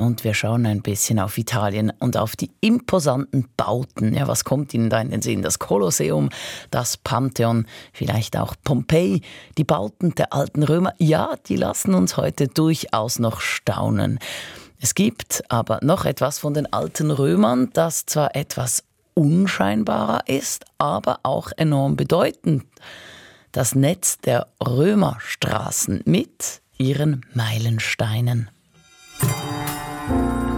Und wir schauen ein bisschen auf Italien und auf die imposanten Bauten. Ja, was kommt Ihnen da in den Sinn? Das Kolosseum, das Pantheon, vielleicht auch Pompeji, die Bauten der alten Römer. Ja, die lassen uns heute durchaus noch staunen. Es gibt aber noch etwas von den alten Römern, das zwar etwas unscheinbarer ist, aber auch enorm bedeutend. Das Netz der Römerstraßen mit ihren Meilensteinen.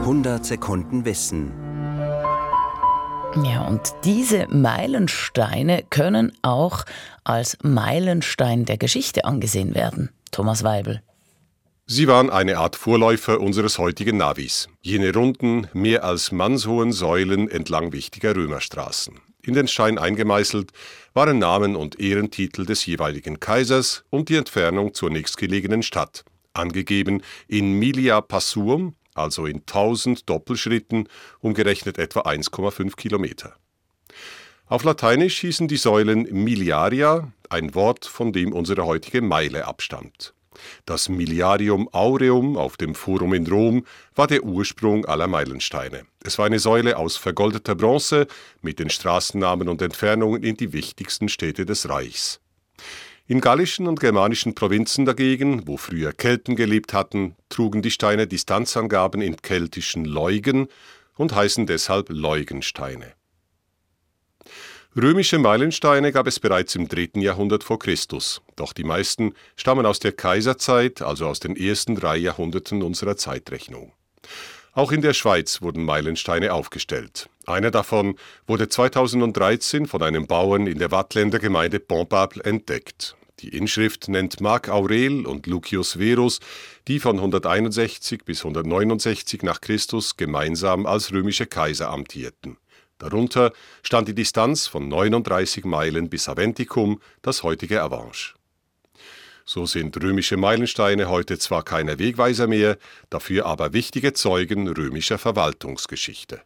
100 Sekunden Wissen. Ja, und diese Meilensteine können auch als Meilenstein der Geschichte angesehen werden. Thomas Weibel. Sie waren eine Art Vorläufer unseres heutigen Navis, jene runden, mehr als mannshohen Säulen entlang wichtiger Römerstraßen. In den Stein eingemeißelt waren Namen und Ehrentitel des jeweiligen Kaisers und die Entfernung zur nächstgelegenen Stadt, angegeben in Milia Passuum, also in 1000 Doppelschritten, umgerechnet etwa 1,5 Kilometer. Auf Lateinisch hießen die Säulen Miliaria, ein Wort, von dem unsere heutige Meile abstammt. Das Miliarium Aureum auf dem Forum in Rom war der Ursprung aller Meilensteine. Es war eine Säule aus vergoldeter Bronze mit den Straßennamen und Entfernungen in die wichtigsten Städte des Reichs. In gallischen und germanischen Provinzen dagegen, wo früher Kelten gelebt hatten, trugen die Steine Distanzangaben in keltischen Leugen und heißen deshalb Leugensteine. Römische Meilensteine gab es bereits im 3. Jahrhundert vor Christus, doch die meisten stammen aus der Kaiserzeit, also aus den ersten drei Jahrhunderten unserer Zeitrechnung. Auch in der Schweiz wurden Meilensteine aufgestellt. Einer davon wurde 2013 von einem Bauern in der Wattländer Gemeinde Pontbable entdeckt. Die Inschrift nennt Marc Aurel und Lucius Verus, die von 161 bis 169 nach Christus gemeinsam als römische Kaiser amtierten. Darunter stand die Distanz von 39 Meilen bis Aventicum, das heutige Avanche. So sind römische Meilensteine heute zwar keine Wegweiser mehr, dafür aber wichtige Zeugen römischer Verwaltungsgeschichte